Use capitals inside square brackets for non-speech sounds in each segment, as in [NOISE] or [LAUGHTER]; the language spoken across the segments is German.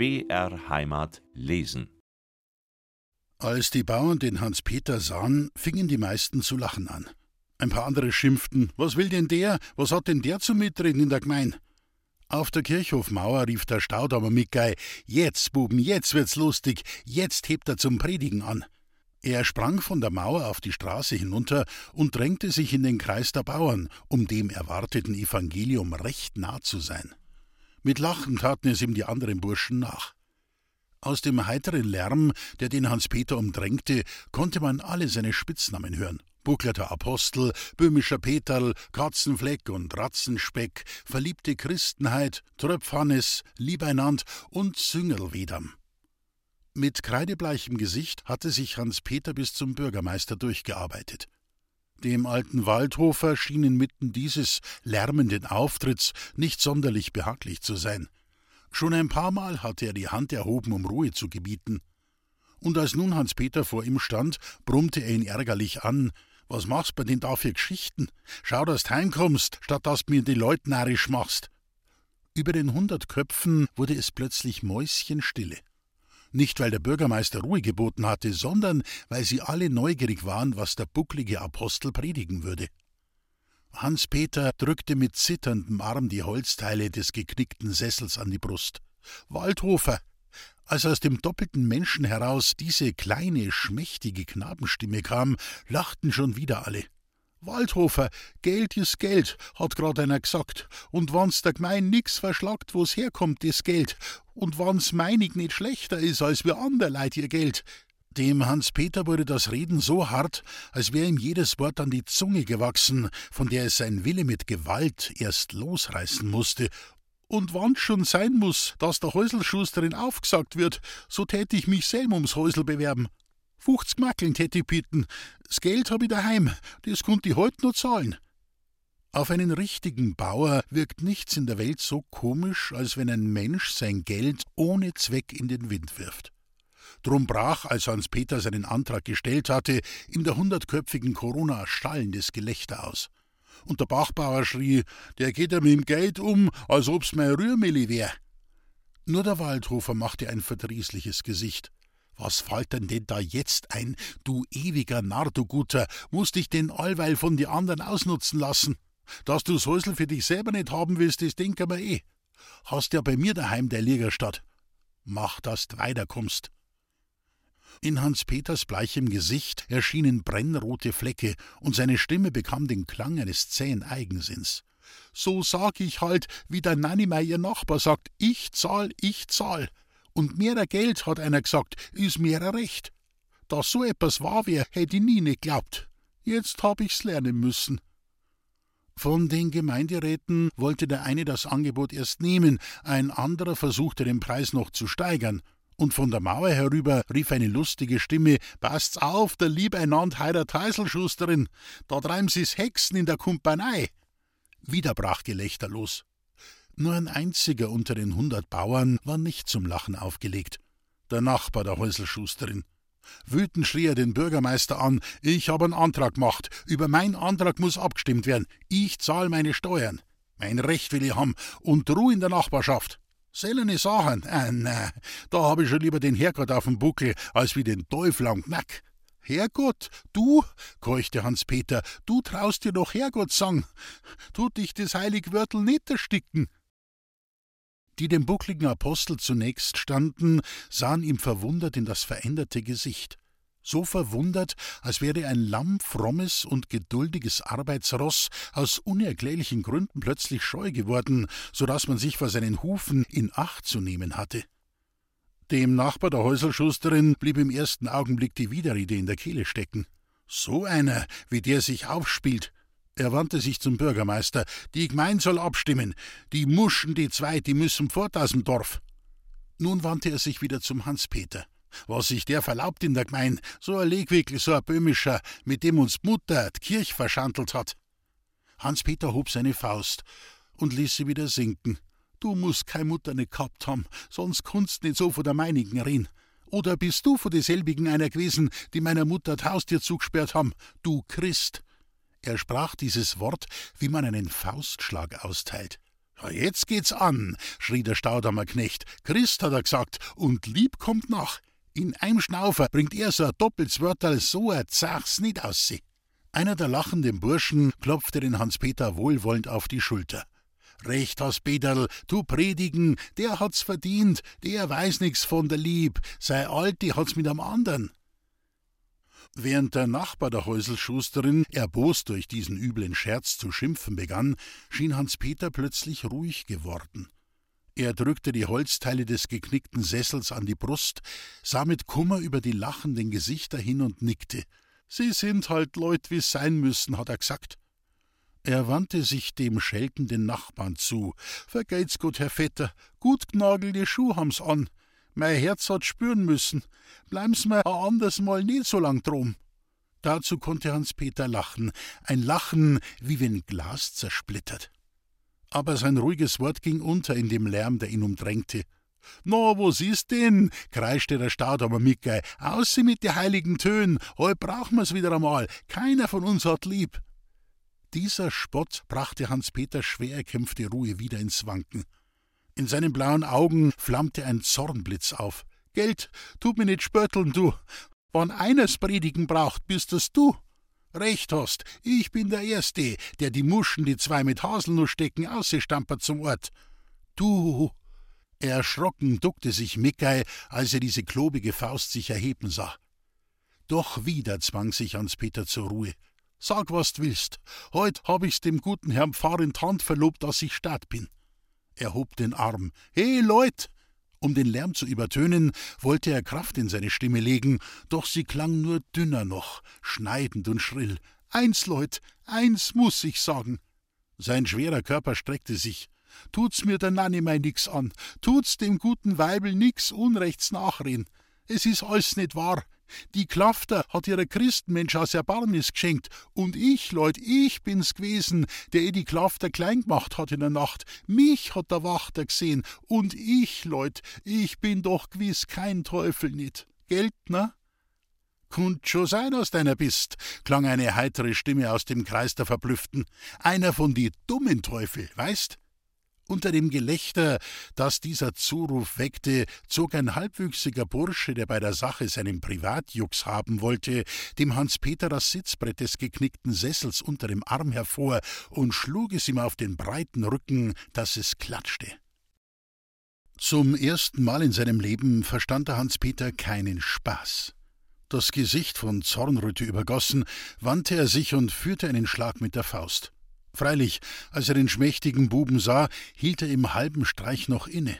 BR Heimat lesen. Als die Bauern den Hans-Peter sahen, fingen die meisten zu lachen an. Ein paar andere schimpften: Was will denn der? Was hat denn der zu mitreden in der Gemein? Auf der Kirchhofmauer rief der Staudammer Mickey: Jetzt, Buben, jetzt wird's lustig, jetzt hebt er zum Predigen an. Er sprang von der Mauer auf die Straße hinunter und drängte sich in den Kreis der Bauern, um dem erwarteten Evangelium recht nah zu sein. Mit Lachen taten es ihm die anderen Burschen nach. Aus dem heiteren Lärm, der den Hans-Peter umdrängte, konnte man alle seine Spitznamen hören. Bucklerter Apostel, böhmischer Peterl, Katzenfleck und Ratzenspeck, verliebte Christenheit, Tröpfhannes, Liebeinand und Süngerlwedam. Mit kreidebleichem Gesicht hatte sich Hans-Peter bis zum Bürgermeister durchgearbeitet. Dem alten Waldhofer schien inmitten dieses lärmenden Auftritts nicht sonderlich behaglich zu sein. Schon ein paar Mal hatte er die Hand erhoben, um Ruhe zu gebieten. Und als nun Hans-Peter vor ihm stand, brummte er ihn ärgerlich an. Was machst du denn da für Geschichten? Schau, dass du heimkommst, statt dass du mir die Leute narrisch machst. Über den hundert Köpfen wurde es plötzlich mäuschenstille. Nicht, weil der Bürgermeister Ruhe geboten hatte, sondern weil sie alle neugierig waren, was der bucklige Apostel predigen würde. Hans-Peter drückte mit zitterndem Arm die Holzteile des geknickten Sessels an die Brust. Waldhofer! Als aus dem doppelten Menschen heraus diese kleine, schmächtige Knabenstimme kam, lachten schon wieder alle. Waldhofer, Geld is Geld, hat grad einer gesagt. Und wann's der Gemein nix verschlagt, wo's herkommt, das Geld. Und wann's meinig nicht schlechter is als wir ander Leid ihr Geld. Dem Hans-Peter wurde das Reden so hart, als wäre ihm jedes Wort an die Zunge gewachsen, von der es sein Wille mit Gewalt erst losreißen musste. Und wann's schon sein muss, dass der Häuselschusterin aufgesagt wird, so tät ich mich selber ums Häusel bewerben. 50 Mackeln tät ich bitten. Das Geld hab ich daheim, das konnt ich heut noch zahlen. Auf einen richtigen Bauer wirkt nichts in der Welt so komisch, als wenn ein Mensch sein Geld ohne Zweck in den Wind wirft. Drum brach, als Hans Peter seinen Antrag gestellt hatte, in der hundertköpfigen Corona stallendes Gelächter aus. Und der Bachbauer schrie, der geht ja mit dem Geld um, als ob's mein Rührmilli wär. Nur der Waldhofer machte ein verdrießliches Gesicht. Was fällt denn denn da jetzt ein, du ewiger Narr, du Guter, musst dich denn allweil von die anderen ausnutzen lassen? Dass du's Häusl für dich selber nicht haben willst, das denken wir eh. Hast ja bei mir daheim der Liegerstadt. Mach, dass du weiterkommst. In Hans Peters bleichem Gesicht erschienen brennrote Flecke, und seine Stimme bekam den Klang eines zähen Eigensinns. So sag ich halt, wie der Nanimei ihr Nachbar sagt, ich zahl, ich zahl. Und mehrer Geld, hat einer gesagt, is mehrer Recht. Dass so etwas wahr wär, hätt ich nie nicht glaubt. Jetzt hab ich's lernen müssen. Von den Gemeinderäten wollte der eine das Angebot erst nehmen, ein anderer versuchte den Preis noch zu steigern. Und von der Mauer herüber rief eine lustige Stimme: Passt's auf, der Liebeinand heider Teißelschusterin, da treiben sie's Hexen in der Kumpanei. Wieder brach Gelächter los. Nur ein einziger unter den hundert Bauern war nicht zum Lachen aufgelegt. Der Nachbar der Häuselschusterin. Wütend schrie er den Bürgermeister an: Ich habe einen Antrag gemacht. Über meinen Antrag muss abgestimmt werden. Ich zahle meine Steuern. Mein Recht will ich haben und Ruhe in der Nachbarschaft. Selene Sachen, äh, ne, da habe ich schon lieber den Herrgott auf dem Buckel, als wie den Teufel am Knack. Herrgott, du, keuchte Hans-Peter, du traust dir noch Herrgott sagen. Tut dich das heilig Wörtel nicht ersticken die dem buckligen Apostel zunächst standen, sahen ihm verwundert in das veränderte Gesicht. So verwundert, als wäre ein lamm, frommes und geduldiges Arbeitsross aus unerklärlichen Gründen plötzlich scheu geworden, so dass man sich vor seinen Hufen in Acht zu nehmen hatte. Dem Nachbar der Häuselschusterin blieb im ersten Augenblick die Widerrede in der Kehle stecken. So einer, wie der sich aufspielt, er wandte sich zum Bürgermeister. Die Gemein soll abstimmen. Die Muschen, die zwei, die müssen fort aus dem Dorf. Nun wandte er sich wieder zum Hans-Peter. Was sich der verlaubt in der Gemein, so ein Legwickel, so ein böhmischer, mit dem uns Mutter die Kirch verschandelt hat. Hans-Peter hob seine Faust und ließ sie wieder sinken. Du musst keine Mutter nicht gehabt haben, sonst kunst nicht so vor der meinigen reden. Oder bist du vor derselbigen einer gewesen, die meiner Mutter das Haustier zugesperrt haben, du Christ? Er sprach dieses Wort, wie man einen Faustschlag austeilt. Jetzt geht's an, schrie der Staudammer Knecht. Christ hat er gesagt, und lieb kommt nach. In einem Schnaufer bringt er so ein doppeltes Wörterl, so ein Zachs nicht aus sie. Einer der lachenden Burschen klopfte den Hans-Peter wohlwollend auf die Schulter. Recht hast, Peterl, du predigen, der hat's verdient, der weiß nix von der Lieb, sei alt, die hat's mit am andern. Während der Nachbar der Häuselschusterin erbost durch diesen üblen Scherz zu schimpfen begann, schien Hans-Peter plötzlich ruhig geworden. Er drückte die Holzteile des geknickten Sessels an die Brust, sah mit Kummer über die lachenden Gesichter hin und nickte. Sie sind halt Leut, wie's sein müssen, hat er gesagt. Er wandte sich dem scheltenden Nachbarn zu. Vergeht's gut, Herr Vetter, gut gnagelte Schuh haben's an. Mein Herz hat spüren müssen. Bleiben's mir a anders mal nicht so lang drum. Dazu konnte Hans-Peter lachen, ein Lachen, wie wenn Glas zersplittert. Aber sein ruhiges Wort ging unter in dem Lärm, der ihn umdrängte. Na, was ist denn? kreischte der Staudamer Mickey. Ausseh mit den heiligen Tönen, heut brauchen wir's wieder einmal. Keiner von uns hat lieb. Dieser Spott brachte Hans-Peter schwer erkämpfte Ruhe wieder ins Wanken. In seinen blauen Augen flammte ein Zornblitz auf. Geld, tut mir nicht spötteln, du. Wann eines predigen braucht, bist es du. Recht hast, ich bin der Erste, der die Muschen, die zwei mit Haselnuss stecken, ausstampert zum Ort. Du! Erschrocken duckte sich Mickey, als er diese klobige Faust sich erheben sah. Doch wieder zwang sich Hans-Peter zur Ruhe. Sag, was du willst. Heut hab ich's dem guten Herrn Pfarr in die Hand verlobt, dass ich Staat bin. Er hob den Arm. He, Leut! Um den Lärm zu übertönen, wollte er Kraft in seine Stimme legen, doch sie klang nur dünner noch, schneidend und schrill. Eins, Leut, eins muss ich sagen. Sein schwerer Körper streckte sich. Tut's mir der Nanny mei nix an, tut's dem guten Weibel nix Unrechts nachreden. Es is alles nicht wahr. Die Klafter hat ihrer Christenmensch aus Erbarmnis geschenkt, und ich, Leut, ich bin's gewesen, der eh die Klafter klein gemacht hat in der Nacht. Mich hat der Wachter gesehen, und ich, Leut, ich bin doch gewiss kein Teufel nit. Geld, na? Kunnt schon sein, aus deiner bist, klang eine heitere Stimme aus dem Kreis der Verblüfften. Einer von die dummen Teufel, weißt? Unter dem Gelächter, das dieser Zuruf weckte, zog ein halbwüchsiger Bursche, der bei der Sache seinen Privatjux haben wollte, dem Hans-Peter das Sitzbrett des geknickten Sessels unter dem Arm hervor und schlug es ihm auf den breiten Rücken, dass es klatschte. Zum ersten Mal in seinem Leben verstand der Hans-Peter keinen Spaß. Das Gesicht von Zornröte übergossen, wandte er sich und führte einen Schlag mit der Faust. Freilich, als er den schmächtigen Buben sah, hielt er im halben Streich noch inne.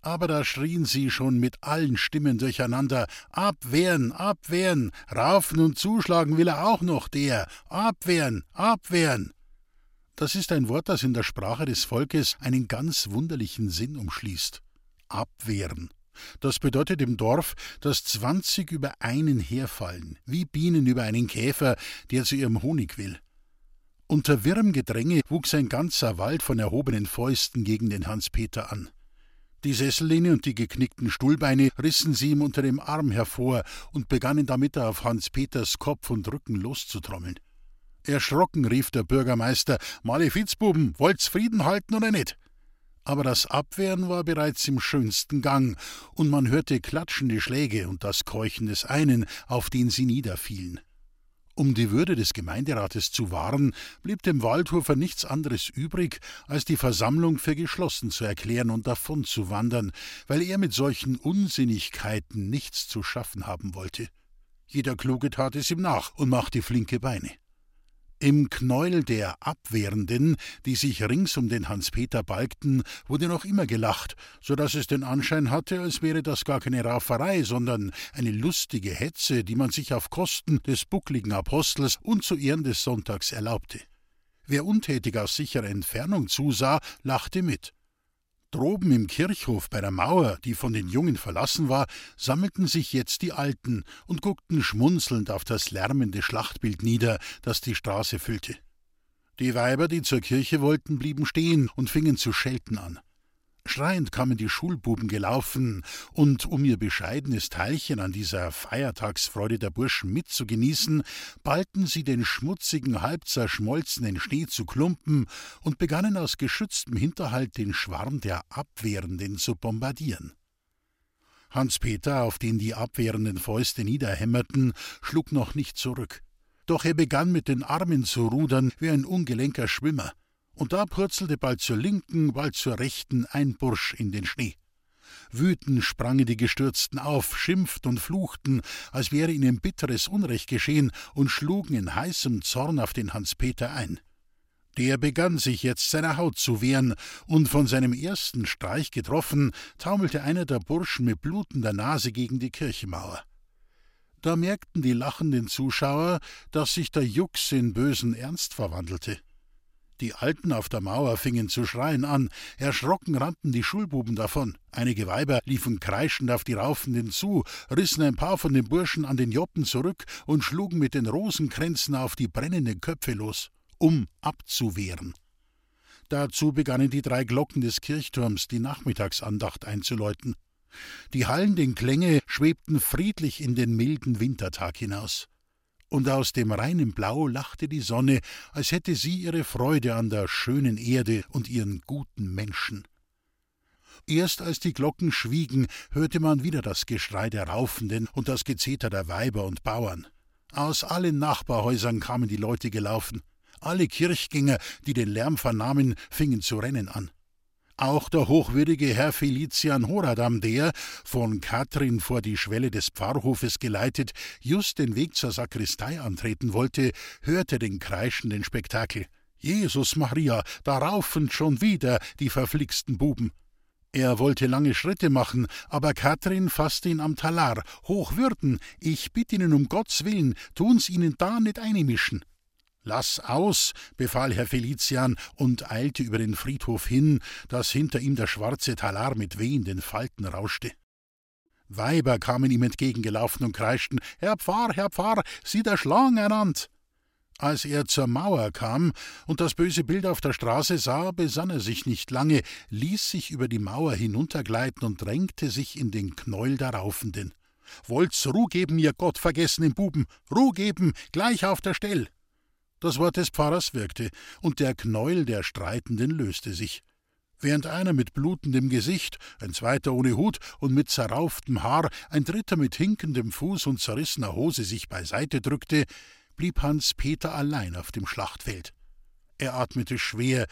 Aber da schrien sie schon mit allen Stimmen durcheinander Abwehren, abwehren, raufen und zuschlagen will er auch noch, der Abwehren, abwehren. Das ist ein Wort, das in der Sprache des Volkes einen ganz wunderlichen Sinn umschließt. Abwehren. Das bedeutet im Dorf, dass zwanzig über einen herfallen, wie Bienen über einen Käfer, der zu ihrem Honig will. Unter wirrem Gedränge wuchs ein ganzer Wald von erhobenen Fäusten gegen den Hans-Peter an. Die Sessellehne und die geknickten Stuhlbeine rissen sie ihm unter dem Arm hervor und begannen damit auf Hans-Peters Kopf und Rücken loszutrommeln. Erschrocken rief der Bürgermeister: Malefizbuben, wollt's Frieden halten oder nicht? Aber das Abwehren war bereits im schönsten Gang, und man hörte klatschende Schläge und das Keuchen des einen, auf den sie niederfielen. Um die Würde des Gemeinderates zu wahren, blieb dem Waldhofer nichts anderes übrig, als die Versammlung für geschlossen zu erklären und davon zu wandern, weil er mit solchen Unsinnigkeiten nichts zu schaffen haben wollte. Jeder Kluge tat es ihm nach und machte flinke Beine. Im Knäuel der Abwehrenden, die sich rings um den Hans-Peter balgten, wurde noch immer gelacht, so dass es den Anschein hatte, als wäre das gar keine Rauferei, sondern eine lustige Hetze, die man sich auf Kosten des buckligen Apostels und zu Ehren des Sonntags erlaubte. Wer untätig aus sicherer Entfernung zusah, lachte mit. Droben im Kirchhof bei der Mauer, die von den Jungen verlassen war, sammelten sich jetzt die Alten und guckten schmunzelnd auf das lärmende Schlachtbild nieder, das die Straße füllte. Die Weiber, die zur Kirche wollten, blieben stehen und fingen zu schelten an. Schreiend kamen die Schulbuben gelaufen, und um ihr bescheidenes Teilchen an dieser Feiertagsfreude der Burschen mitzugenießen, ballten sie den schmutzigen, halb zerschmolzenen Schnee zu Klumpen und begannen aus geschütztem Hinterhalt den Schwarm der Abwehrenden zu bombardieren. Hans-Peter, auf den die abwehrenden Fäuste niederhämmerten, schlug noch nicht zurück. Doch er begann mit den Armen zu rudern wie ein ungelenker Schwimmer und da purzelte bald zur linken, bald zur rechten ein Bursch in den Schnee. Wütend sprangen die Gestürzten auf, schimpften und fluchten, als wäre ihnen bitteres Unrecht geschehen, und schlugen in heißem Zorn auf den Hans-Peter ein. Der begann sich jetzt seiner Haut zu wehren, und von seinem ersten Streich getroffen, taumelte einer der Burschen mit blutender Nase gegen die Kirchenmauer. Da merkten die lachenden Zuschauer, dass sich der Jux in bösen Ernst verwandelte. Die Alten auf der Mauer fingen zu schreien an, erschrocken rannten die Schulbuben davon, einige Weiber liefen kreischend auf die Raufenden zu, rissen ein paar von den Burschen an den Joppen zurück und schlugen mit den Rosenkränzen auf die brennenden Köpfe los, um abzuwehren. Dazu begannen die drei Glocken des Kirchturms die Nachmittagsandacht einzuläuten. Die hallenden Klänge schwebten friedlich in den milden Wintertag hinaus und aus dem reinen Blau lachte die Sonne, als hätte sie ihre Freude an der schönen Erde und ihren guten Menschen. Erst als die Glocken schwiegen, hörte man wieder das Geschrei der Raufenden und das Gezeter der Weiber und Bauern. Aus allen Nachbarhäusern kamen die Leute gelaufen. Alle Kirchgänger, die den Lärm vernahmen, fingen zu rennen an. Auch der hochwürdige Herr Felician Horadam, der, von Katrin vor die Schwelle des Pfarrhofes geleitet, just den Weg zur Sakristei antreten wollte, hörte den kreischenden Spektakel. Jesus Maria, da raufen schon wieder die verflixten Buben. Er wollte lange Schritte machen, aber Katrin fasste ihn am Talar. Hochwürden, ich bitt Ihnen um Gottes Willen, tun's Ihnen da nicht einmischen. Lass aus, befahl Herr Felician und eilte über den Friedhof hin, dass hinter ihm der schwarze Talar mit wehenden Falten rauschte. Weiber kamen ihm entgegengelaufen und kreischten: Herr Pfarr, Herr Pfarr, sieh der Schlang ernannt! Als er zur Mauer kam und das böse Bild auf der Straße sah, besann er sich nicht lange, ließ sich über die Mauer hinuntergleiten und drängte sich in den Knäuel der Raufenden. Wollt's Ruh geben, ihr gottvergessenen Buben, Ruh geben, gleich auf der Stell! Das Wort des Pfarrers wirkte, und der Knäuel der Streitenden löste sich. Während einer mit blutendem Gesicht, ein zweiter ohne Hut und mit zerrauftem Haar, ein dritter mit hinkendem Fuß und zerrissener Hose sich beiseite drückte, blieb Hans Peter allein auf dem Schlachtfeld. Er atmete schwer,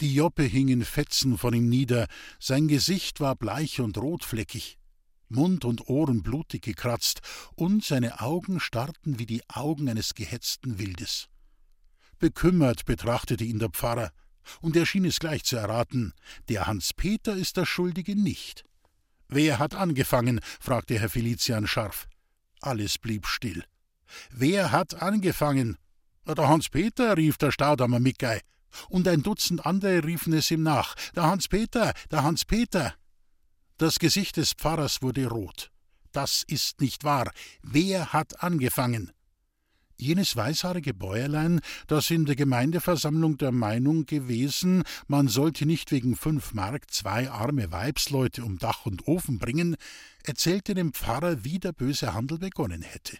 die Joppe hing in Fetzen von ihm nieder, sein Gesicht war bleich und rotfleckig, Mund und Ohren blutig gekratzt, und seine Augen starrten wie die Augen eines gehetzten Wildes. Bekümmert betrachtete ihn der Pfarrer, und er schien es gleich zu erraten, der Hans Peter ist der Schuldige nicht. Wer hat angefangen? fragte Herr Felician scharf. Alles blieb still. Wer hat angefangen? Der Hans Peter, rief der Staudammer Mickey. Und ein Dutzend andere riefen es ihm nach. Der Hans Peter, der Hans Peter. Das Gesicht des Pfarrers wurde rot. Das ist nicht wahr. Wer hat angefangen? Jenes weißhaarige Bäuerlein, das in der Gemeindeversammlung der Meinung gewesen, man sollte nicht wegen fünf Mark zwei arme Weibsleute um Dach und Ofen bringen, erzählte dem Pfarrer, wie der böse Handel begonnen hätte.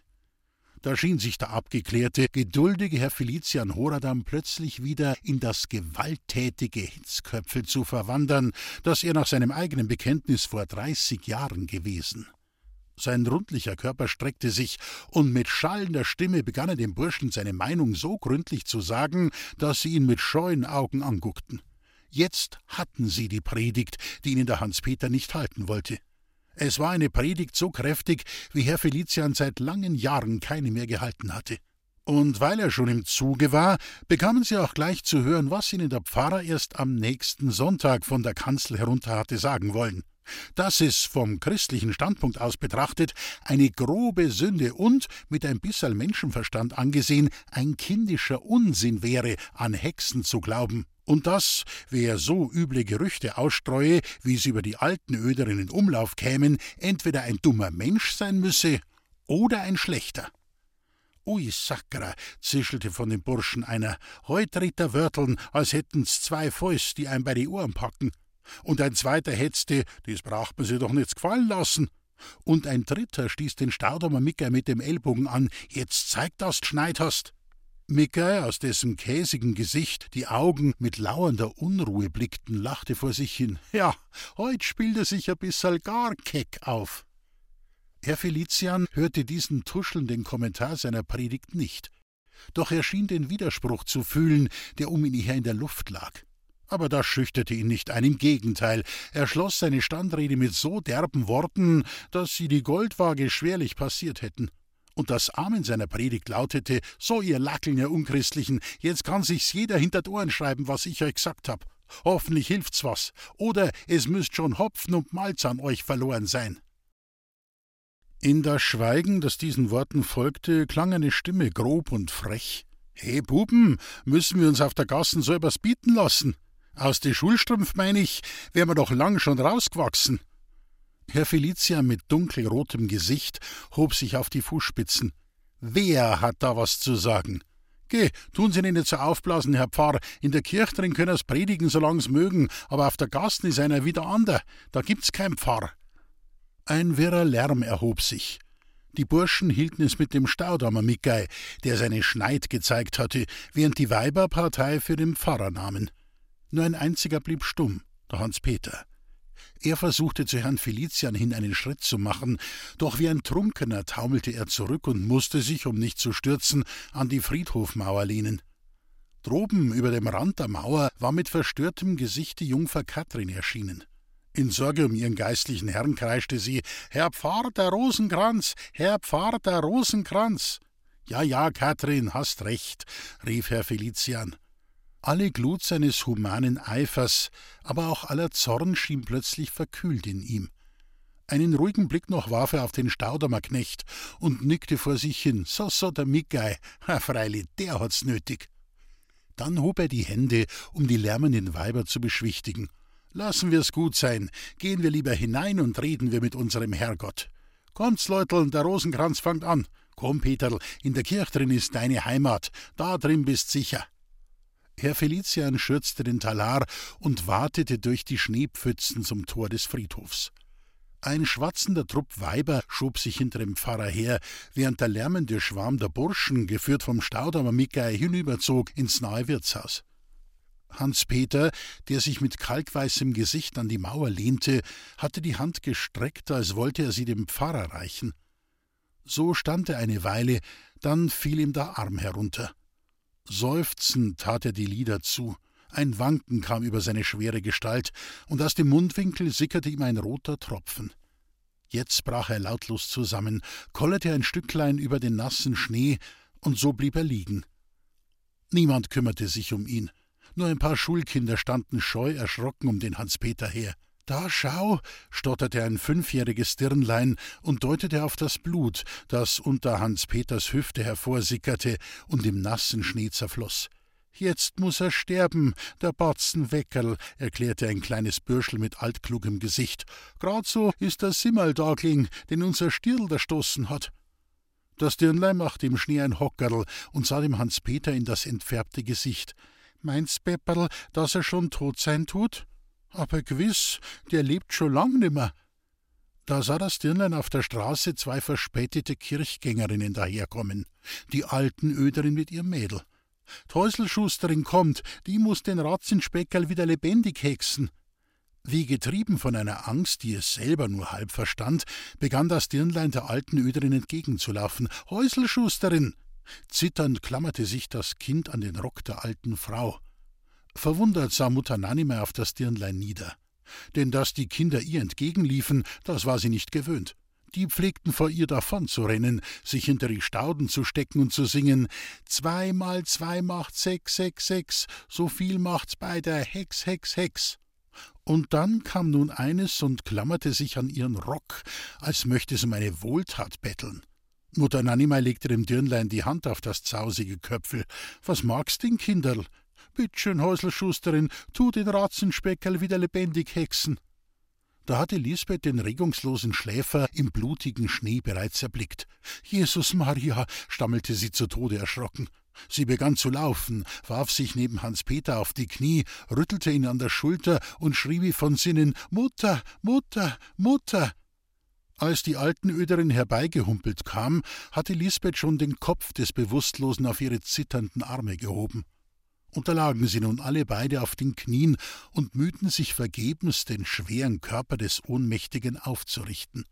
Da schien sich der abgeklärte, geduldige Herr Felician Horadam plötzlich wieder in das gewalttätige Hitzköpfel zu verwandern, das er nach seinem eigenen Bekenntnis vor dreißig Jahren gewesen. Sein rundlicher Körper streckte sich, und mit schallender Stimme begann er dem Burschen seine Meinung so gründlich zu sagen, dass sie ihn mit scheuen Augen anguckten. Jetzt hatten sie die Predigt, die ihnen der Hans-Peter nicht halten wollte. Es war eine Predigt so kräftig, wie Herr Felician seit langen Jahren keine mehr gehalten hatte. Und weil er schon im Zuge war, bekamen sie auch gleich zu hören, was ihnen der Pfarrer erst am nächsten Sonntag von der Kanzel herunter hatte sagen wollen dass es vom christlichen Standpunkt aus betrachtet eine grobe Sünde und, mit ein bisserl Menschenverstand angesehen, ein kindischer Unsinn wäre, an Hexen zu glauben, und dass, wer so üble Gerüchte ausstreue, wie sie über die alten Öderen in Umlauf kämen, entweder ein dummer Mensch sein müsse oder ein schlechter. Ui Sakra, zischelte von dem Burschen einer, heut ritt er Wörteln, als hätten's zwei Fäust, die einem bei die Ohren packen. Und ein zweiter hetzte, das braucht man sich doch nicht gefallen lassen. Und ein dritter stieß den Staudamer Mickey mit dem Ellbogen an. Jetzt zeig, dass du geschneit hast. Mickey, aus dessen käsigen Gesicht die Augen mit lauernder Unruhe blickten, lachte vor sich hin. Ja, heut spielt er sich ein bissal gar keck auf. Herr Felician hörte diesen tuschelnden Kommentar seiner Predigt nicht. Doch er schien den Widerspruch zu fühlen, der um ihn her in der Luft lag. Aber das schüchterte ihn nicht ein, im Gegenteil, er schloss seine Standrede mit so derben Worten, dass sie die Goldwaage schwerlich passiert hätten. Und das Amen seiner Predigt lautete: So, ihr Lackeln, ihr Unchristlichen, jetzt kann sich's jeder hinter die Ohren schreiben, was ich euch gesagt hab. Hoffentlich hilft's was. Oder es müsst schon Hopfen und Malz an euch verloren sein. In das Schweigen, das diesen Worten folgte, klang eine Stimme grob und frech. He, Buben, müssen wir uns auf der Gassen so etwas bieten lassen? Aus de Schulstrumpf, mein ich, wär wir doch lang schon rausgewachsen. Herr Felician mit dunkelrotem Gesicht hob sich auf die Fußspitzen. Wer hat da was zu sagen? Geh, tun Sie nicht so aufblasen, Herr Pfarr. In der Kirche drin können Sie predigen, solang's mögen, aber auf der Gassen ist einer wieder ander. Da gibt's kein Pfarr. Ein wirrer Lärm erhob sich. Die Burschen hielten es mit dem Staudamer Mickey, der seine Schneid gezeigt hatte, während die Weiber Partei für den Pfarrer nahmen. Nur ein einziger blieb stumm, der Hans-Peter. Er versuchte zu Herrn Felician hin einen Schritt zu machen, doch wie ein Trunkener taumelte er zurück und musste sich, um nicht zu stürzen, an die Friedhofmauer lehnen. Droben über dem Rand der Mauer war mit verstörtem Gesicht die Jungfer Kathrin erschienen. In Sorge um ihren geistlichen Herrn kreischte sie: Herr Pfarr der Rosenkranz, Herr Pfarr der Rosenkranz. Ja, ja, Kathrin, hast recht, rief Herr Felician. Alle Glut seines humanen Eifers, aber auch aller Zorn schien plötzlich verkühlt in ihm. Einen ruhigen Blick noch warf er auf den Staudamerknecht und nickte vor sich hin. So, so, der Mickey. Ha, freilich, der hat's nötig. Dann hob er die Hände, um die lärmenden Weiber zu beschwichtigen. Lassen wir's gut sein. Gehen wir lieber hinein und reden wir mit unserem Herrgott. Kommt's, Leuteln, der Rosenkranz fängt an. Komm, Peterl, in der Kirche drin ist deine Heimat. Da drin bist sicher. Herr Felician schürzte den Talar und watete durch die Schneepfützen zum Tor des Friedhofs. Ein schwatzender Trupp Weiber schob sich hinter dem Pfarrer her, während der lärmende Schwarm der Burschen, geführt vom Staudamer Mickey, hinüberzog ins nahe Wirtshaus. Hans-Peter, der sich mit kalkweißem Gesicht an die Mauer lehnte, hatte die Hand gestreckt, als wollte er sie dem Pfarrer reichen. So stand er eine Weile, dann fiel ihm der Arm herunter. Seufzend tat er die Lider zu, ein Wanken kam über seine schwere Gestalt, und aus dem Mundwinkel sickerte ihm ein roter Tropfen. Jetzt brach er lautlos zusammen, kollerte ein Stücklein über den nassen Schnee, und so blieb er liegen. Niemand kümmerte sich um ihn. Nur ein paar Schulkinder standen scheu erschrocken um den Hans-Peter her. Da schau, stotterte ein fünfjähriges Dirnlein und deutete auf das Blut, das unter Hans Peters Hüfte hervorsickerte und im nassen Schnee zerfloß. Jetzt muss er sterben, der Batzen Weckerl, erklärte ein kleines Bürschel mit altklugem Gesicht. Grad so ist der Simmaldagling, den unser Stirl erstoßen hat. Das Dirnlein machte im Schnee ein Hockerl und sah dem Hans Peter in das entfärbte Gesicht. Meinst, Pepperl, dass er schon tot sein tut? Aber gewiss, der lebt schon lang nimmer. Da sah das Dirnlein auf der Straße zwei verspätete Kirchgängerinnen daherkommen, die alten Öderin mit ihrem Mädel. Täuselschusterin kommt, die muss den Ratzenspeckerl wieder lebendig hexen. Wie getrieben von einer Angst, die es selber nur halb verstand, begann das Dirnlein der alten Öderin entgegenzulaufen. Häuselschusterin! Zitternd klammerte sich das Kind an den Rock der alten Frau. Verwundert sah Mutter Nanime auf das Dirnlein nieder. Denn dass die Kinder ihr entgegenliefen, das war sie nicht gewöhnt. Die pflegten vor ihr davon zu rennen, sich hinter die Stauden zu stecken und zu singen: Zwei mal zwei macht sechs, sechs, sechs, so viel macht's bei der Hex, Hex, Hex. Und dann kam nun eines und klammerte sich an ihren Rock, als möchte es um eine Wohltat betteln. Mutter Nanimei legte dem Dirnlein die Hand auf das zausige Köpfel. Was magst denn, Kinderl? Bittschön, Häuselschusterin, tu den Ratzenspeckerl wieder lebendig hexen. Da hatte Lisbeth den regungslosen Schläfer im blutigen Schnee bereits erblickt. Jesus Maria, stammelte sie zu Tode erschrocken. Sie begann zu laufen, warf sich neben Hans-Peter auf die Knie, rüttelte ihn an der Schulter und schrie wie von Sinnen: Mutter, Mutter, Mutter! Als die Altenöderin herbeigehumpelt kam, hatte Lisbeth schon den Kopf des Bewusstlosen auf ihre zitternden Arme gehoben. Und da lagen sie nun alle beide auf den Knien und mühten sich vergebens, den schweren Körper des Ohnmächtigen aufzurichten.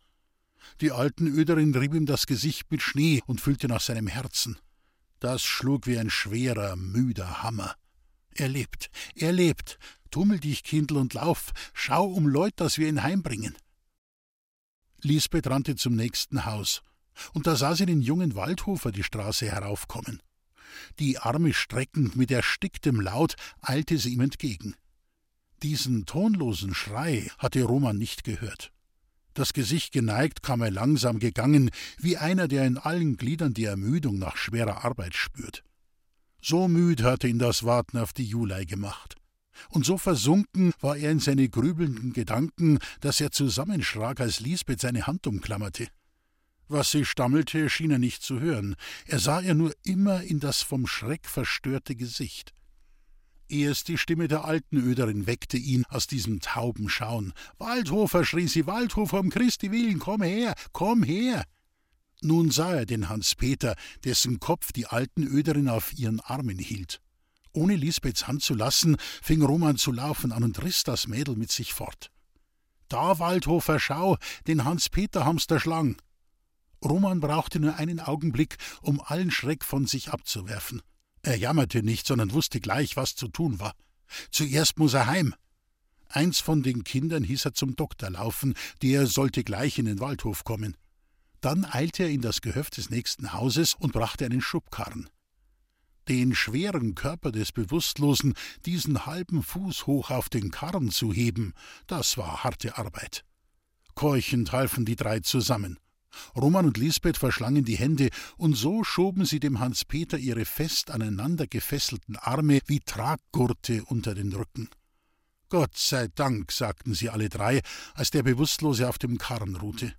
Die Altenöderin rieb ihm das Gesicht mit Schnee und füllte nach seinem Herzen. Das schlug wie ein schwerer, müder Hammer. Er lebt, er lebt. Tummel dich, Kindl, und lauf. Schau um Leut, dass wir ihn heimbringen. Lisbeth rannte zum nächsten Haus, und da sah sie den jungen Waldhofer die Straße heraufkommen. Die Arme streckend mit ersticktem Laut eilte sie ihm entgegen. Diesen tonlosen Schrei hatte Roman nicht gehört. Das Gesicht geneigt kam er langsam gegangen, wie einer, der in allen Gliedern die Ermüdung nach schwerer Arbeit spürt. So müd hatte ihn das Warten auf die Julei gemacht. Und so versunken war er in seine grübelnden Gedanken, dass er zusammenschrak, als Lisbeth seine Hand umklammerte. Was sie stammelte, schien er nicht zu hören. Er sah ihr nur immer in das vom Schreck verstörte Gesicht. Erst die Stimme der alten Öderin weckte ihn aus diesem tauben Schauen. Waldhofer, schrie sie, Waldhofer, um Christi willen, komm her, komm her! Nun sah er den Hans-Peter, dessen Kopf die alten Öderin auf ihren Armen hielt. Ohne Lisbeths Hand zu lassen, fing Roman zu laufen an und riss das Mädel mit sich fort. Da, Waldhofer, schau, den Hans-Peter haben's schlang. Roman brauchte nur einen Augenblick, um allen Schreck von sich abzuwerfen. Er jammerte nicht, sondern wusste gleich, was zu tun war. Zuerst muss er heim. Eins von den Kindern hieß er zum Doktor laufen, der sollte gleich in den Waldhof kommen. Dann eilte er in das Gehöft des nächsten Hauses und brachte einen Schubkarren. Den schweren Körper des Bewusstlosen, diesen halben Fuß hoch auf den Karren zu heben, das war harte Arbeit. Keuchend halfen die drei zusammen. Roman und Lisbeth verschlangen die Hände, und so schoben sie dem Hans Peter ihre fest aneinander gefesselten Arme wie Traggurte unter den Rücken. Gott sei Dank, sagten sie alle drei, als der Bewusstlose auf dem Karren ruhte.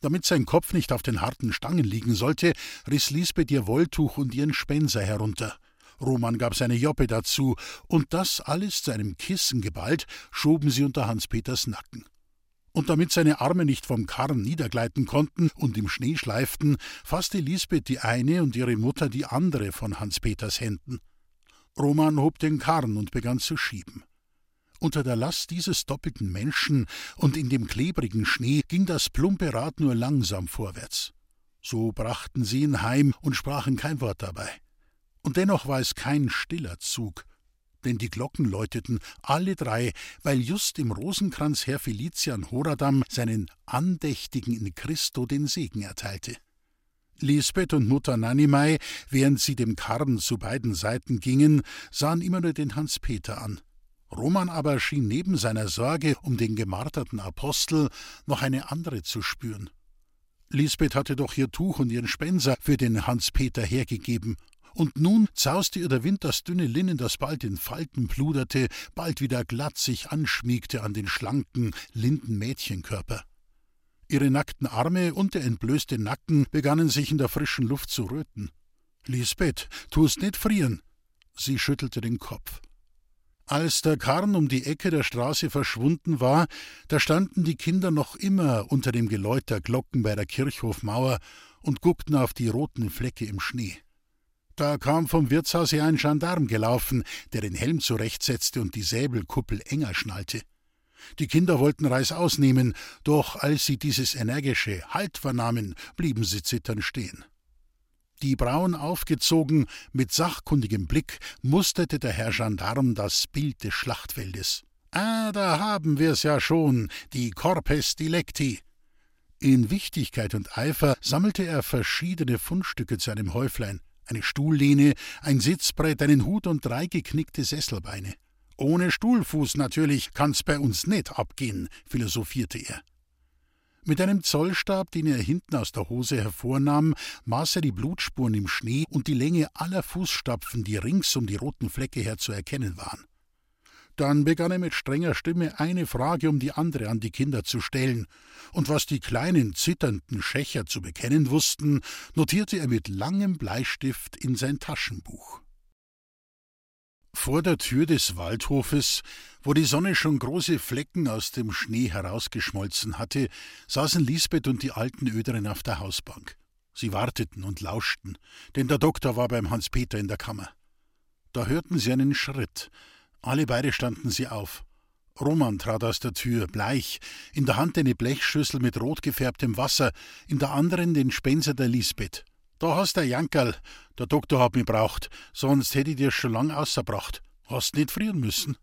Damit sein Kopf nicht auf den harten Stangen liegen sollte, riss Lisbeth ihr Wolltuch und ihren Spenser herunter. Roman gab seine Joppe dazu, und das alles zu einem Kissen geballt, schoben sie unter Hans Peters Nacken und damit seine Arme nicht vom Karren niedergleiten konnten und im Schnee schleiften, fasste Lisbeth die eine und ihre Mutter die andere von Hans Peters Händen. Roman hob den Karren und begann zu schieben. Unter der Last dieses doppelten Menschen und in dem klebrigen Schnee ging das plumpe Rad nur langsam vorwärts. So brachten sie ihn heim und sprachen kein Wort dabei. Und dennoch war es kein stiller Zug, denn die Glocken läuteten alle drei, weil just im Rosenkranz Herr Felician Horadam seinen Andächtigen in Christo den Segen erteilte. Lisbeth und Mutter Nanimei, während sie dem Karren zu beiden Seiten gingen, sahen immer nur den Hans-Peter an. Roman aber schien neben seiner Sorge um den gemarterten Apostel noch eine andere zu spüren. Lisbeth hatte doch ihr Tuch und ihren Spenser für den Hans-Peter hergegeben, und nun zauste ihr der Wind das dünne Linnen, das bald in Falten pluderte, bald wieder glatt sich anschmiegte an den schlanken, linden Mädchenkörper. Ihre nackten Arme und der entblößte Nacken begannen sich in der frischen Luft zu röten. Lisbeth, tust nicht frieren. Sie schüttelte den Kopf. Als der Karren um die Ecke der Straße verschwunden war, da standen die Kinder noch immer unter dem Geläut der Glocken bei der Kirchhofmauer und guckten auf die roten Flecke im Schnee. Da kam vom Wirtshaus her ein Gendarm gelaufen, der den Helm zurechtsetzte und die Säbelkuppel enger schnallte. Die Kinder wollten Reißaus nehmen, doch als sie dieses energische Halt vernahmen, blieben sie zitternd stehen. Die Brauen aufgezogen, mit sachkundigem Blick, musterte der Herr Gendarm das Bild des Schlachtfeldes. Ah, da haben wir's ja schon, die Corpes Dilecti. In Wichtigkeit und Eifer sammelte er verschiedene Fundstücke zu einem Häuflein eine Stuhllehne, ein Sitzbrett, einen Hut und drei geknickte Sesselbeine. Ohne Stuhlfuß natürlich kann's bei uns nicht abgehen, philosophierte er. Mit einem Zollstab, den er hinten aus der Hose hervornahm, maß er die Blutspuren im Schnee und die Länge aller Fußstapfen, die rings um die roten Flecke her zu erkennen waren. Dann begann er mit strenger Stimme eine Frage um die andere an die Kinder zu stellen, und was die kleinen zitternden Schächer zu bekennen wussten, notierte er mit langem Bleistift in sein Taschenbuch. Vor der Tür des Waldhofes, wo die Sonne schon große Flecken aus dem Schnee herausgeschmolzen hatte, saßen Lisbeth und die alten Öderin auf der Hausbank. Sie warteten und lauschten, denn der Doktor war beim Hans Peter in der Kammer. Da hörten sie einen Schritt, alle beide standen sie auf. Roman trat aus der Tür, bleich, in der Hand eine Blechschüssel mit rot gefärbtem Wasser, in der anderen den Spenser der Lisbeth. Da hast der Jankerl, der Doktor hat mich braucht, sonst hätte ich dir's schon lang ausgebracht. Hast nicht frieren müssen.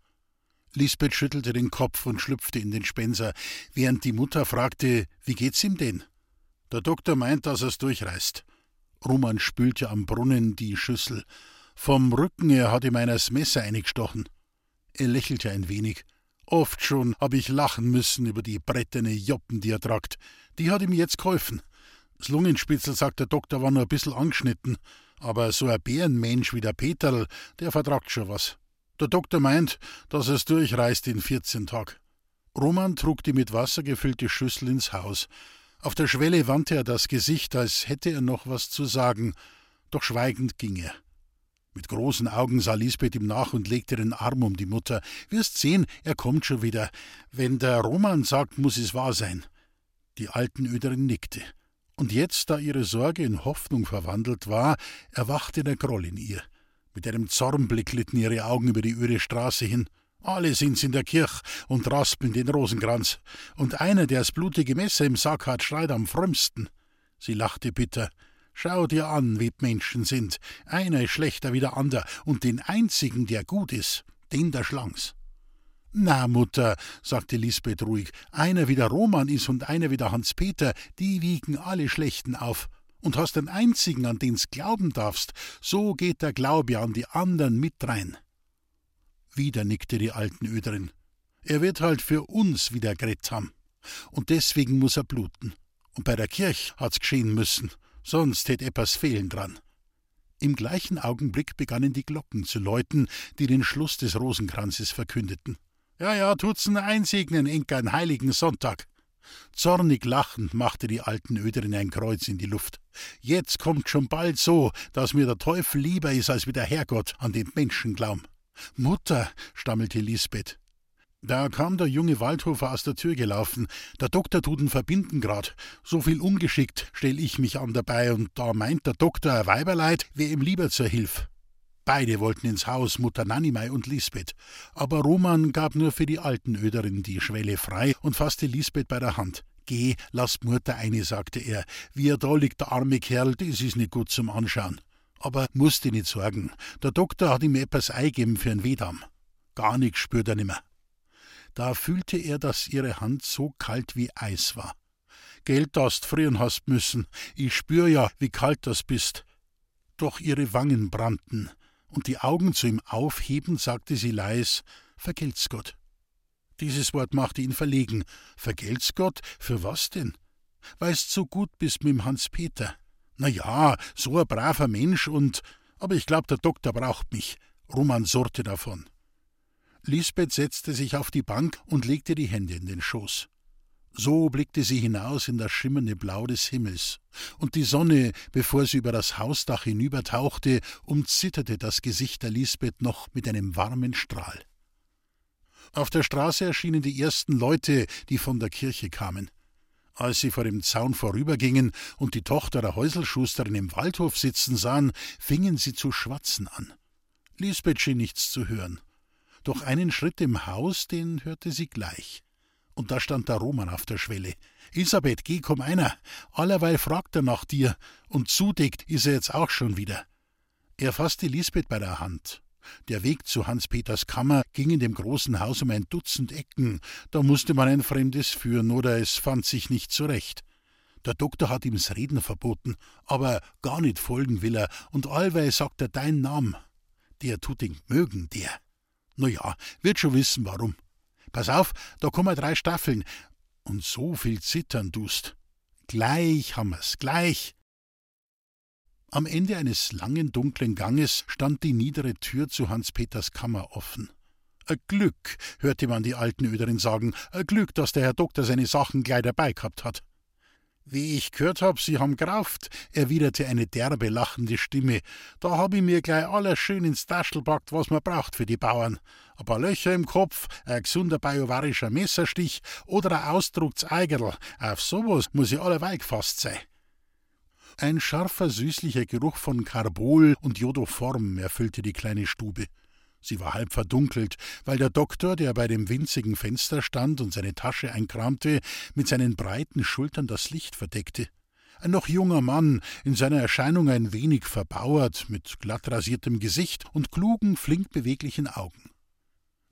Lisbeth schüttelte den Kopf und schlüpfte in den Spenser, während die Mutter fragte, wie geht's ihm denn? Der Doktor meint, dass er's durchreißt. Roman spülte am Brunnen die Schüssel. Vom Rücken her hat ihm einer das Messer eingestochen. Er lächelte ein wenig. Oft schon hab ich lachen müssen über die bretterne Joppen, die er tragt. Die hat ihm jetzt geholfen. Das Lungenspitzel, sagt der Doktor, war nur ein bisschen angeschnitten. Aber so ein Bärenmensch wie der Peterl, der vertragt schon was. Der Doktor meint, dass er's durchreißt in 14 Tag. Roman trug die mit Wasser gefüllte Schüssel ins Haus. Auf der Schwelle wandte er das Gesicht, als hätte er noch was zu sagen, doch schweigend ging er. Mit großen Augen sah Lisbeth ihm nach und legte den Arm um die Mutter. Wirst sehen, er kommt schon wieder. Wenn der Roman sagt, muss es wahr sein. Die alten Öderin nickte. Und jetzt, da ihre Sorge in Hoffnung verwandelt war, erwachte der Groll in ihr. Mit einem Zornblick glitten ihre Augen über die öde Straße hin. Alle sind's in der Kirch und raspeln den Rosenkranz. Und einer, der das blutige Messer im Sack hat, schreit am frömmsten. Sie lachte bitter. Schau dir an, wie Menschen sind. Einer ist schlechter wie der ander, und den einzigen, der gut ist, den der Schlangs. Na, Mutter, sagte Lisbeth ruhig, einer wie der Roman ist und einer wie der Hans-Peter, die wiegen alle Schlechten auf. Und hast einen einzigen, an den's glauben darfst, so geht der Glaube an die anderen mit rein. Wieder nickte die alten Öderin. Er wird halt für uns wieder gerettet haben. Und deswegen muss er bluten. Und bei der Kirch hat's geschehen müssen sonst hätt etwas fehlen dran. Im gleichen Augenblick begannen die Glocken zu läuten, die den Schluss des Rosenkranzes verkündeten. Ja, ja, tut's einsegnen, Enker, einen heiligen Sonntag. Zornig lachend machte die alten Öderin ein Kreuz in die Luft. Jetzt kommt schon bald so, dass mir der Teufel lieber ist als wie der Herrgott an den Menschen glauben. Mutter, stammelte Lisbeth, da kam der junge Waldhofer aus der Tür gelaufen. Der Doktor tut ihn verbinden grad. So viel ungeschickt stell ich mich an dabei, und da meint der Doktor ein Weiberleid, wär ihm lieber zur Hilf. Beide wollten ins Haus, Mutter Nanimei und Lisbeth. Aber Roman gab nur für die alten Öderin die Schwelle frei und fasste Lisbeth bei der Hand. Geh, lass Mutter eine, sagte er. Wie er da liegt, der arme Kerl, das ist nicht gut zum Anschauen. Aber musste nicht sorgen. Der Doktor hat ihm etwas eingeben für einen Wedam. Gar nix spürt er nimmer. Da fühlte er, dass ihre Hand so kalt wie Eis war. Geld hast frieren hast müssen, ich spür ja, wie kalt das bist. Doch ihre Wangen brannten, und die Augen zu ihm aufhebend sagte sie leis, Vergelt's Gott. Dieses Wort machte ihn verlegen. Vergelt's Gott? Für was denn? Weil's so gut bist mit dem Hans-Peter. Na ja, so ein braver Mensch und. Aber ich glaub, der Doktor braucht mich. Roman surrte davon. Lisbeth setzte sich auf die Bank und legte die Hände in den Schoß. So blickte sie hinaus in das schimmernde Blau des Himmels, und die Sonne, bevor sie über das Hausdach hinübertauchte, umzitterte das Gesicht der Lisbeth noch mit einem warmen Strahl. Auf der Straße erschienen die ersten Leute, die von der Kirche kamen. Als sie vor dem Zaun vorübergingen und die Tochter der Häuselschusterin im Waldhof sitzen sahen, fingen sie zu schwatzen an. Lisbeth schien nichts zu hören. Doch einen Schritt im Haus, den hörte sie gleich. Und da stand der Roman auf der Schwelle. Elisabeth, geh, komm einer. Allerweil fragt er nach dir, und zudeckt ist er jetzt auch schon wieder. Er fasste Lisbeth bei der Hand. Der Weg zu Hans-Peters Kammer ging in dem großen Haus um ein Dutzend Ecken. Da musste man ein Fremdes führen, oder es fand sich nicht zurecht. Der Doktor hat ihm's Reden verboten, aber gar nicht folgen will er, und allweil sagt er dein Namen. Der tut ihn mögen, der. Na ja, wird schon wissen, warum. Pass auf, da kommen drei Staffeln. Und so viel zittern tust. Gleich haben wir's, gleich. Am Ende eines langen dunklen Ganges stand die niedere Tür zu Hans Peters Kammer offen. Ein Glück, hörte man die alten Öderin sagen, ein Glück, dass der Herr Doktor seine Sachen gleich dabei gehabt hat. Wie ich gehört hab, Sie haben Kraft, erwiderte eine derbe, lachende Stimme. Da hab ich mir gleich alles schön ins Taschel packt, was man braucht für die Bauern. Ein paar Löcher im Kopf, ein gesunder bajuwarischer Messerstich oder ein ausdruckts Eigerl. Auf sowas muss ich alleweil gefasst sein. Ein scharfer, süßlicher Geruch von Karbol und Jodoform erfüllte die kleine Stube. Sie war halb verdunkelt, weil der Doktor, der bei dem winzigen Fenster stand und seine Tasche einkramte, mit seinen breiten Schultern das Licht verdeckte. Ein noch junger Mann, in seiner Erscheinung ein wenig verbauert, mit glatt rasiertem Gesicht und klugen, flink beweglichen Augen.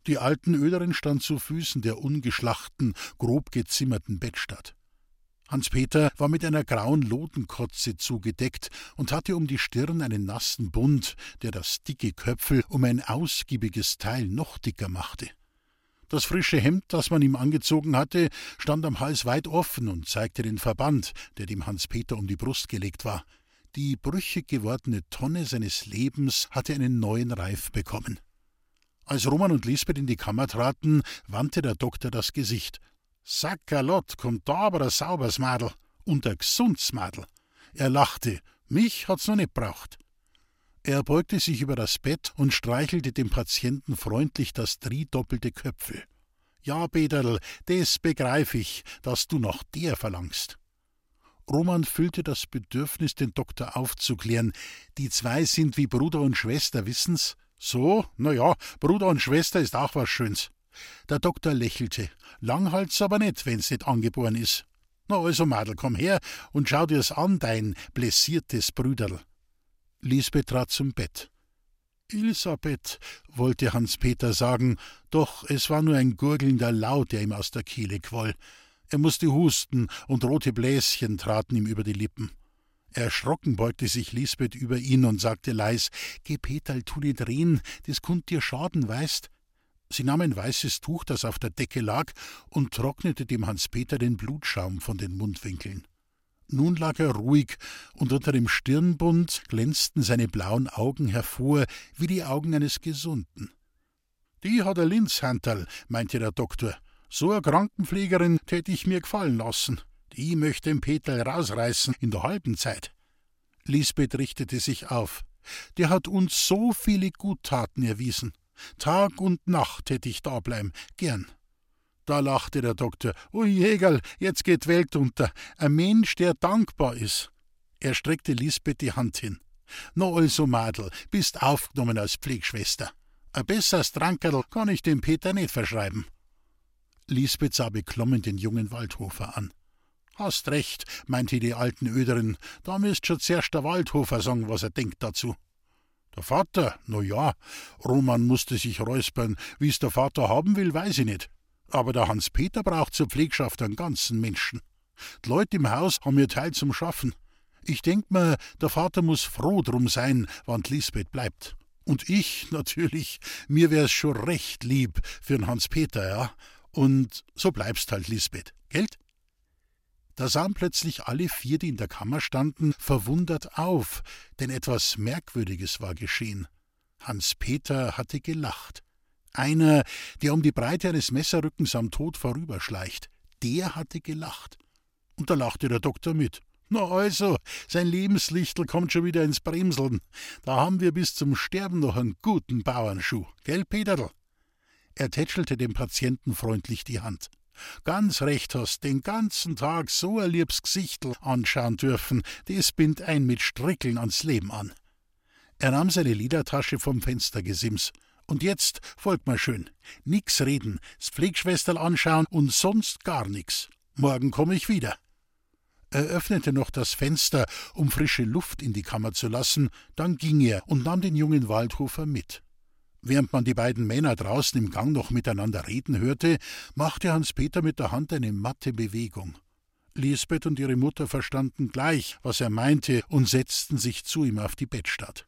Die alten Öderin stand zu Füßen der ungeschlachten, grob gezimmerten Bettstatt. Hans-Peter war mit einer grauen Lodenkotze zugedeckt und hatte um die Stirn einen nassen Bund, der das dicke Köpfel um ein ausgiebiges Teil noch dicker machte. Das frische Hemd, das man ihm angezogen hatte, stand am Hals weit offen und zeigte den Verband, der dem Hans-Peter um die Brust gelegt war. Die brüchig gewordene Tonne seines Lebens hatte einen neuen Reif bekommen. Als Roman und Lisbeth in die Kammer traten, wandte der Doktor das Gesicht Sackerlott, kommt da aber ein sauberes Madel und ein gesundes Madel. Er lachte, mich hat's noch nicht braucht. Er beugte sich über das Bett und streichelte dem Patienten freundlich das dridoppelte Köpfel. Ja, Peterl, des begreif ich, dass du nach der verlangst. Roman fühlte das Bedürfnis, den Doktor aufzuklären. Die zwei sind wie Bruder und Schwester, wissen's? So, na ja, Bruder und Schwester ist auch was Schöns. Der Doktor lächelte. Lang halt's aber nicht, wenn's nicht angeboren is. Na also, Madel, komm her und schau dir's an, dein blessiertes Brüderl. Lisbeth trat zum Bett. Elisabeth, wollte Hans-Peter sagen, doch es war nur ein gurgelnder Laut, der ihm aus der Kehle quoll. Er musste husten, und rote Bläschen traten ihm über die Lippen. Erschrocken beugte sich Lisbeth über ihn und sagte leis: Geh, Peterl, tu nicht reden, das kunnt dir schaden, weißt? Sie nahm ein weißes Tuch, das auf der Decke lag, und trocknete dem Hans-Peter den Blutschaum von den Mundwinkeln. Nun lag er ruhig, und unter dem Stirnbund glänzten seine blauen Augen hervor wie die Augen eines Gesunden. Die hat er Linzhanterl, meinte der Doktor. So eine Krankenpflegerin täte ich mir gefallen lassen. Die möchte den Peter rausreißen in der halben Zeit. Lisbeth richtete sich auf. Der hat uns so viele Guttaten erwiesen. Tag und Nacht hätte ich da bleiben, gern. Da lachte der Doktor. O Jägerl, jetzt geht Welt unter. Ein Mensch, der dankbar ist. Er streckte Lisbeth die Hand hin. No also, Madel, bist aufgenommen als Pflegschwester. Ein besseres Trankerl kann ich dem Peter nicht verschreiben. Lisbeth sah beklommen den jungen Waldhofer an. Hast recht, meinte die alten Öderin, da müsst schon zuerst der Waldhofer sagen, was er denkt dazu. Der Vater, na ja, Roman musste sich räuspern, wie's der Vater haben will, weiß ich nicht. Aber der Hans-Peter braucht zur Pflegschaft einen ganzen Menschen. Die Leute im Haus haben ihr Teil zum Schaffen. Ich denk mir, der Vater muss froh drum sein, wann Lisbeth bleibt. Und ich, [LAUGHS] natürlich, mir wär's schon recht lieb für'n Hans-Peter, ja. Und so bleibst halt, Lisbeth, gelt? Da sahen plötzlich alle vier, die in der Kammer standen, verwundert auf, denn etwas Merkwürdiges war geschehen. Hans Peter hatte gelacht. Einer, der um die Breite eines Messerrückens am Tod vorüberschleicht, der hatte gelacht. Und da lachte der Doktor mit. Na also, sein Lebenslichtel kommt schon wieder ins Bremseln. Da haben wir bis zum Sterben noch einen guten Bauernschuh, gell, Peterl? Er tätschelte dem Patienten freundlich die Hand. Ganz recht hast, den ganzen Tag so ein liebs Gesichtel anschauen dürfen, das bindt ein mit Strickeln ans Leben an. Er nahm seine Liedertasche vom Fenstergesims. Und jetzt folgt mal schön. Nix reden, s Pflegschwesterl anschauen und sonst gar nix. Morgen komm ich wieder. Er öffnete noch das Fenster, um frische Luft in die Kammer zu lassen, dann ging er und nahm den jungen Waldhofer mit. Während man die beiden Männer draußen im Gang noch miteinander reden hörte, machte Hans-Peter mit der Hand eine matte Bewegung. Lisbeth und ihre Mutter verstanden gleich, was er meinte, und setzten sich zu ihm auf die Bettstatt.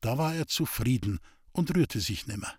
Da war er zufrieden und rührte sich nimmer.